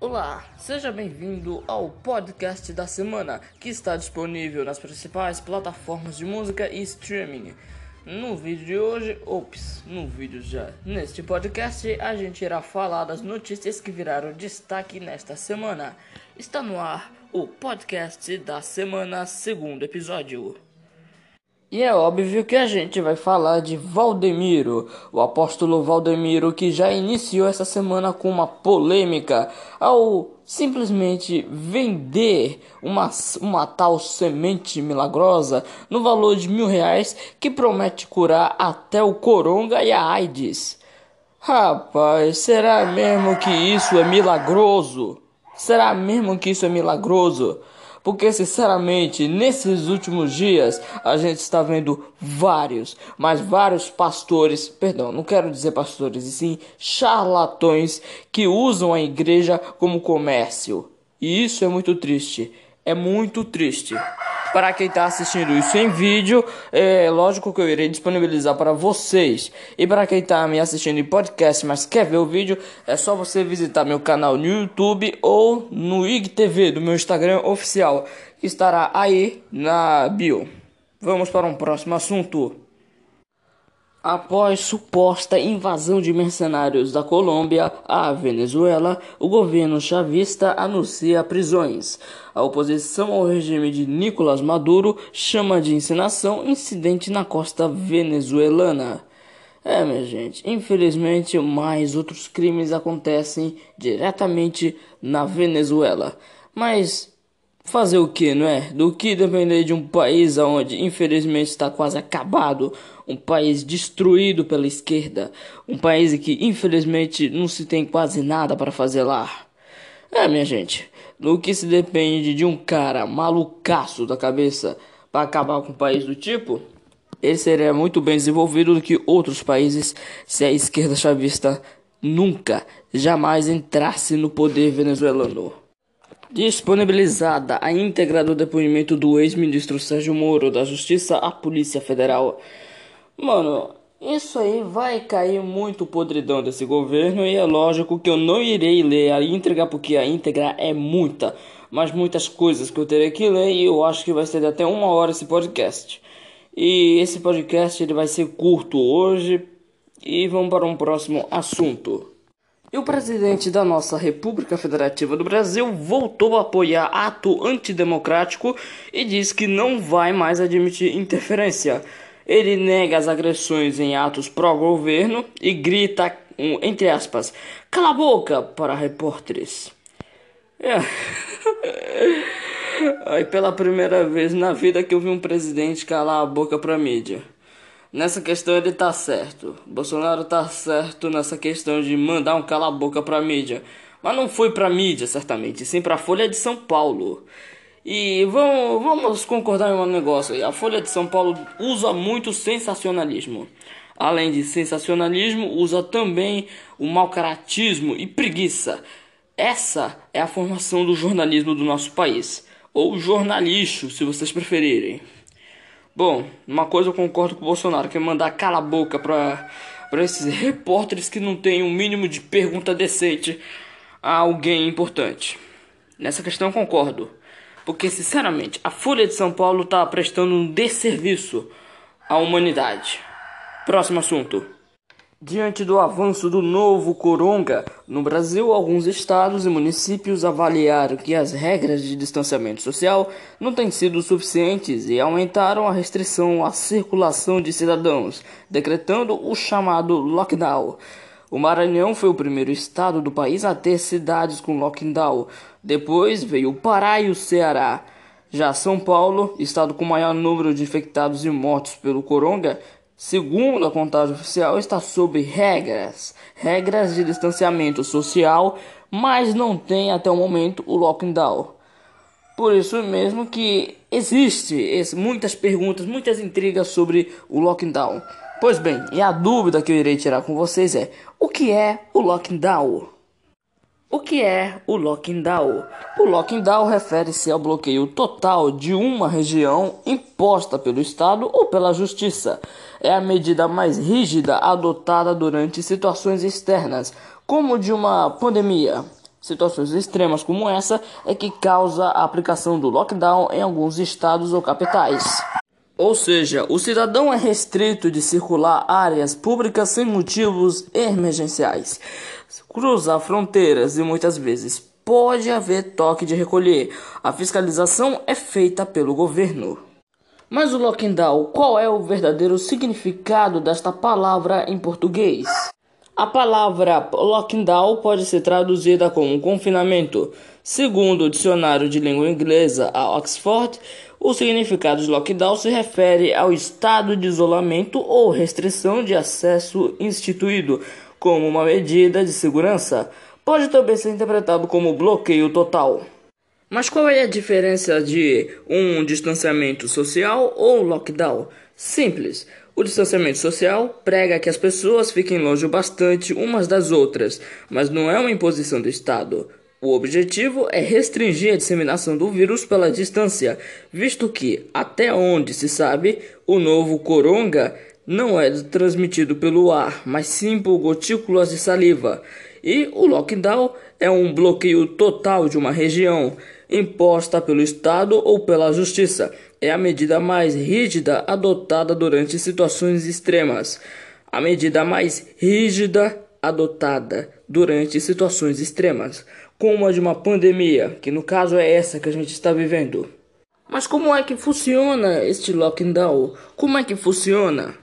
Olá, seja bem-vindo ao podcast da semana que está disponível nas principais plataformas de música e streaming. No vídeo de hoje, ops, no vídeo já, neste podcast a gente irá falar das notícias que viraram destaque nesta semana. Está no ar o podcast da semana, segundo episódio. E é óbvio que a gente vai falar de Valdemiro, o apóstolo Valdemiro que já iniciou essa semana com uma polêmica ao simplesmente vender uma, uma tal semente milagrosa no valor de mil reais que promete curar até o coronga e a AIDS. Rapaz, será mesmo que isso é milagroso? Será mesmo que isso é milagroso? Porque, sinceramente, nesses últimos dias a gente está vendo vários, mas vários pastores, perdão, não quero dizer pastores, e sim charlatões que usam a igreja como comércio. E isso é muito triste. É muito triste. Para quem está assistindo isso em vídeo, é lógico que eu irei disponibilizar para vocês. E para quem está me assistindo em podcast, mas quer ver o vídeo, é só você visitar meu canal no YouTube ou no IGTV do meu Instagram oficial, que estará aí na bio. Vamos para um próximo assunto. Após suposta invasão de mercenários da Colômbia à Venezuela, o governo chavista anuncia prisões. A oposição ao regime de Nicolás Maduro chama de encenação incidente na costa venezuelana. É, minha gente, infelizmente mais outros crimes acontecem diretamente na Venezuela. Mas fazer o que, não é? Do que depender de um país onde infelizmente está quase acabado, um país destruído pela esquerda, um país que infelizmente não se tem quase nada para fazer lá. É, minha gente, no que se depende de um cara malucaço da cabeça para acabar com um país do tipo, ele seria muito bem desenvolvido do que outros países se a esquerda chavista nunca, jamais entrasse no poder venezuelano. Disponibilizada a íntegra do depoimento do ex-ministro Sérgio Moro da Justiça à Polícia Federal. Mano, isso aí vai cair muito podridão desse governo e é lógico que eu não irei ler a íntegra porque a íntegra é muita, mas muitas coisas que eu terei que ler e eu acho que vai ser até uma hora esse podcast. E esse podcast ele vai ser curto hoje e vamos para um próximo assunto. E o presidente da nossa República Federativa do Brasil voltou a apoiar ato antidemocrático e diz que não vai mais admitir interferência. Ele nega as agressões em atos pró-governo e grita, entre aspas, cala a boca para repórteres. É. Aí pela primeira vez na vida que eu vi um presidente calar a boca para mídia. Nessa questão ele tá certo. Bolsonaro tá certo nessa questão de mandar um cala-boca pra mídia. Mas não foi pra mídia, certamente, sim pra Folha de São Paulo. E vamos, vamos concordar em um negócio. A Folha de São Paulo usa muito sensacionalismo. Além de sensacionalismo, usa também o mau caratismo e preguiça. Essa é a formação do jornalismo do nosso país. Ou jornalixo, se vocês preferirem. Bom, uma coisa eu concordo com o Bolsonaro, que é mandar cala a boca pra, pra esses repórteres que não têm um mínimo de pergunta decente a alguém importante. Nessa questão eu concordo. Porque, sinceramente, a Folha de São Paulo está prestando um desserviço à humanidade. Próximo assunto. Diante do avanço do novo coronga no Brasil, alguns estados e municípios avaliaram que as regras de distanciamento social não têm sido suficientes e aumentaram a restrição à circulação de cidadãos, decretando o chamado lockdown. O Maranhão foi o primeiro estado do país a ter cidades com lockdown. Depois veio o Pará e o Ceará. Já São Paulo, estado com maior número de infectados e mortos pelo coronga, segundo a contagem oficial, está sob regras, regras de distanciamento social, mas não tem até o momento o lockdown. Por isso mesmo que existe muitas perguntas, muitas intrigas sobre o lockdown. Pois bem, e a dúvida que eu irei tirar com vocês é: o que é o lockdown? O que é o lockdown? O lockdown refere-se ao bloqueio total de uma região imposta pelo Estado ou pela Justiça. É a medida mais rígida adotada durante situações externas, como de uma pandemia. Situações extremas como essa é que causa a aplicação do lockdown em alguns estados ou capitais. Ou seja, o cidadão é restrito de circular áreas públicas sem motivos emergenciais, cruzar fronteiras e muitas vezes pode haver toque de recolher. A fiscalização é feita pelo governo. Mas o lockdown, qual é o verdadeiro significado desta palavra em português? A palavra lockdown pode ser traduzida como confinamento. Segundo o dicionário de língua inglesa a Oxford, o significado de lockdown se refere ao estado de isolamento ou restrição de acesso instituído como uma medida de segurança. Pode também ser interpretado como bloqueio total. Mas qual é a diferença de um distanciamento social ou lockdown? Simples. O distanciamento social prega que as pessoas fiquem longe bastante umas das outras, mas não é uma imposição do Estado. O objetivo é restringir a disseminação do vírus pela distância, visto que, até onde se sabe, o novo coronga não é transmitido pelo ar, mas sim por gotículas de saliva. E o lockdown é um bloqueio total de uma região, imposta pelo Estado ou pela Justiça. É a medida mais rígida adotada durante situações extremas. A medida mais rígida adotada durante situações extremas, como a de uma pandemia, que no caso é essa que a gente está vivendo. Mas como é que funciona este lockdown? Como é que funciona?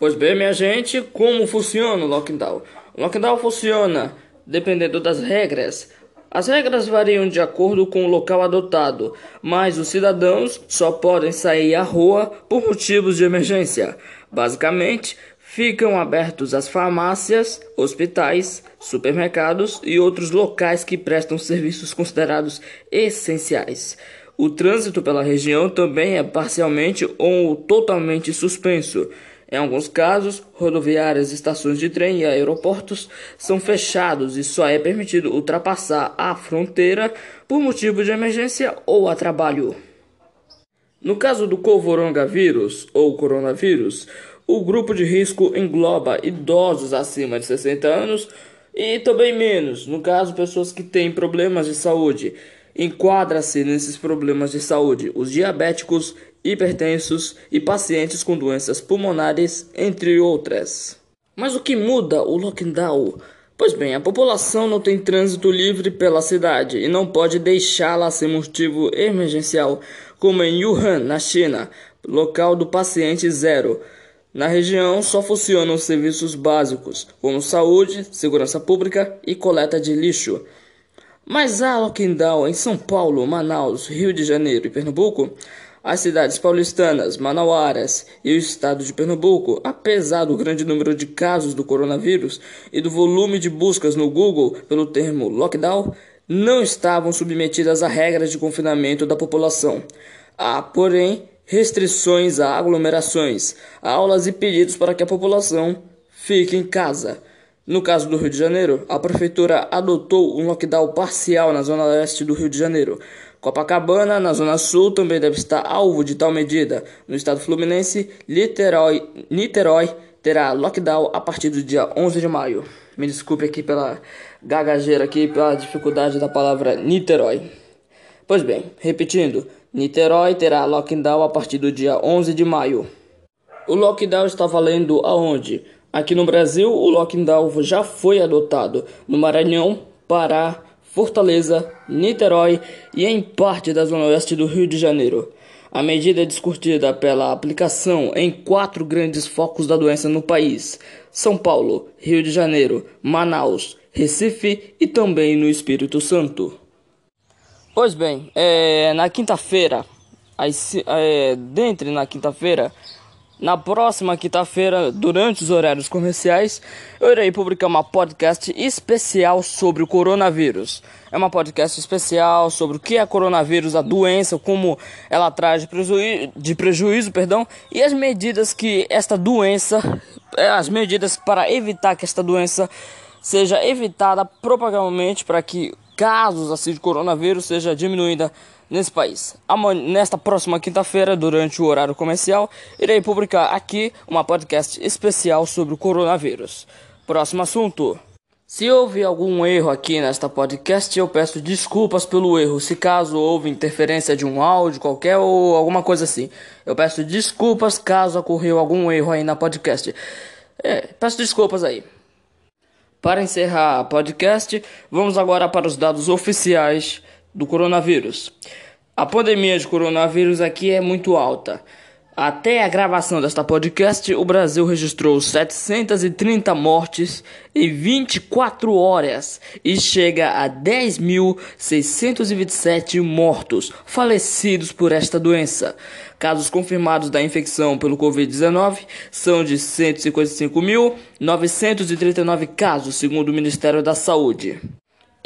Pois bem, minha gente, como funciona o lockdown? O lockdown funciona dependendo das regras. As regras variam de acordo com o local adotado, mas os cidadãos só podem sair à rua por motivos de emergência. Basicamente, ficam abertos as farmácias, hospitais, supermercados e outros locais que prestam serviços considerados essenciais. O trânsito pela região também é parcialmente ou totalmente suspenso. Em alguns casos, rodoviárias, estações de trem e aeroportos são fechados e só é permitido ultrapassar a fronteira por motivo de emergência ou a trabalho. No caso do coronavírus ou coronavírus, o grupo de risco engloba idosos acima de 60 anos e também menos, no caso, pessoas que têm problemas de saúde. Enquadra-se nesses problemas de saúde os diabéticos hipertensos e pacientes com doenças pulmonares, entre outras. Mas o que muda o lockdown? Pois bem, a população não tem trânsito livre pela cidade e não pode deixá-la sem motivo emergencial, como em Wuhan, na China, local do paciente zero. Na região só funcionam serviços básicos, como saúde, segurança pública e coleta de lixo. Mas há lockdown em São Paulo, Manaus, Rio de Janeiro e Pernambuco. As cidades paulistanas, manauaras e o estado de Pernambuco, apesar do grande número de casos do coronavírus e do volume de buscas no Google pelo termo lockdown, não estavam submetidas a regras de confinamento da população. Há, porém, restrições a aglomerações, aulas e pedidos para que a população fique em casa. No caso do Rio de Janeiro, a prefeitura adotou um lockdown parcial na zona leste do Rio de Janeiro, Copacabana, na Zona Sul, também deve estar alvo de tal medida. No estado fluminense, Niterói, Niterói terá lockdown a partir do dia 11 de maio. Me desculpe aqui pela gagageira aqui, pela dificuldade da palavra Niterói. Pois bem, repetindo, Niterói terá lockdown a partir do dia 11 de maio. O lockdown está valendo aonde? Aqui no Brasil, o lockdown já foi adotado no Maranhão, Pará, Fortaleza, Niterói e em parte da zona oeste do Rio de Janeiro. A medida é discutida pela aplicação em quatro grandes focos da doença no país: São Paulo, Rio de Janeiro, Manaus, Recife e também no Espírito Santo. Pois bem, é, na quinta-feira, é, dentre na quinta-feira, na próxima quinta-feira, durante os horários comerciais, eu irei publicar uma podcast especial sobre o coronavírus. É uma podcast especial sobre o que é coronavírus, a doença, como ela traz de prejuízo, de prejuízo perdão, e as medidas que esta doença, é, as medidas para evitar que esta doença seja evitada propagadamente para que casos assim de coronavírus seja diminuída nesse país. Amanhã, nesta próxima quinta-feira, durante o horário comercial, irei publicar aqui uma podcast especial sobre o coronavírus. Próximo assunto. Se houve algum erro aqui nesta podcast, eu peço desculpas pelo erro. Se caso houve interferência de um áudio qualquer ou alguma coisa assim, eu peço desculpas caso ocorreu algum erro aí na podcast. É, peço desculpas aí. Para encerrar a podcast, vamos agora para os dados oficiais do coronavírus. A pandemia de coronavírus aqui é muito alta. Até a gravação desta podcast, o Brasil registrou 730 mortes em 24 horas e chega a 10.627 mortos falecidos por esta doença. Casos confirmados da infecção pelo Covid-19 são de 155.939 casos, segundo o Ministério da Saúde.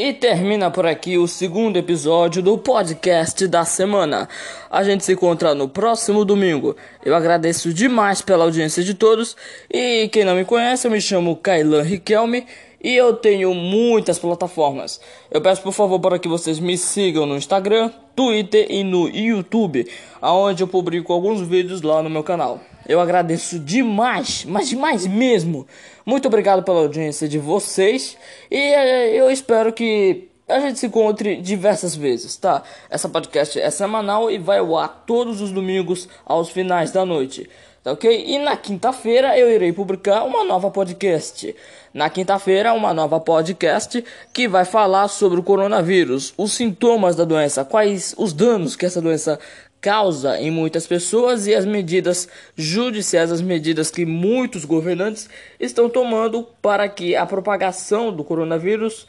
E termina por aqui o segundo episódio do podcast da semana. A gente se encontra no próximo domingo. Eu agradeço demais pela audiência de todos. E quem não me conhece, eu me chamo Kailan Riquelme e eu tenho muitas plataformas. Eu peço por favor para que vocês me sigam no Instagram, Twitter e no YouTube, aonde eu publico alguns vídeos lá no meu canal. Eu agradeço demais, mas demais mesmo. Muito obrigado pela audiência de vocês e eh, eu espero que a gente se encontre diversas vezes, tá? Essa podcast é semanal e vai ao ar todos os domingos aos finais da noite, tá ok? E na quinta-feira eu irei publicar uma nova podcast. Na quinta-feira, uma nova podcast que vai falar sobre o coronavírus, os sintomas da doença, quais os danos que essa doença causa em muitas pessoas e as medidas judiciais, as medidas que muitos governantes estão tomando para que a propagação do coronavírus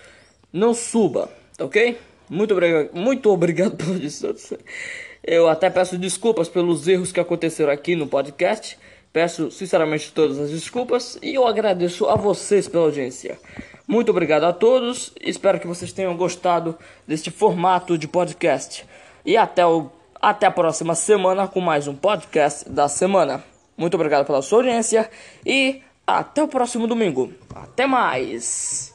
não suba, tá ok? Muito obrigado, muito obrigado pelo distância. Eu até peço desculpas pelos erros que aconteceram aqui no podcast. Peço sinceramente todas as desculpas e eu agradeço a vocês pela audiência. Muito obrigado a todos. Espero que vocês tenham gostado deste formato de podcast. E até o até a próxima semana com mais um podcast da semana. Muito obrigado pela sua audiência e até o próximo domingo. Até mais!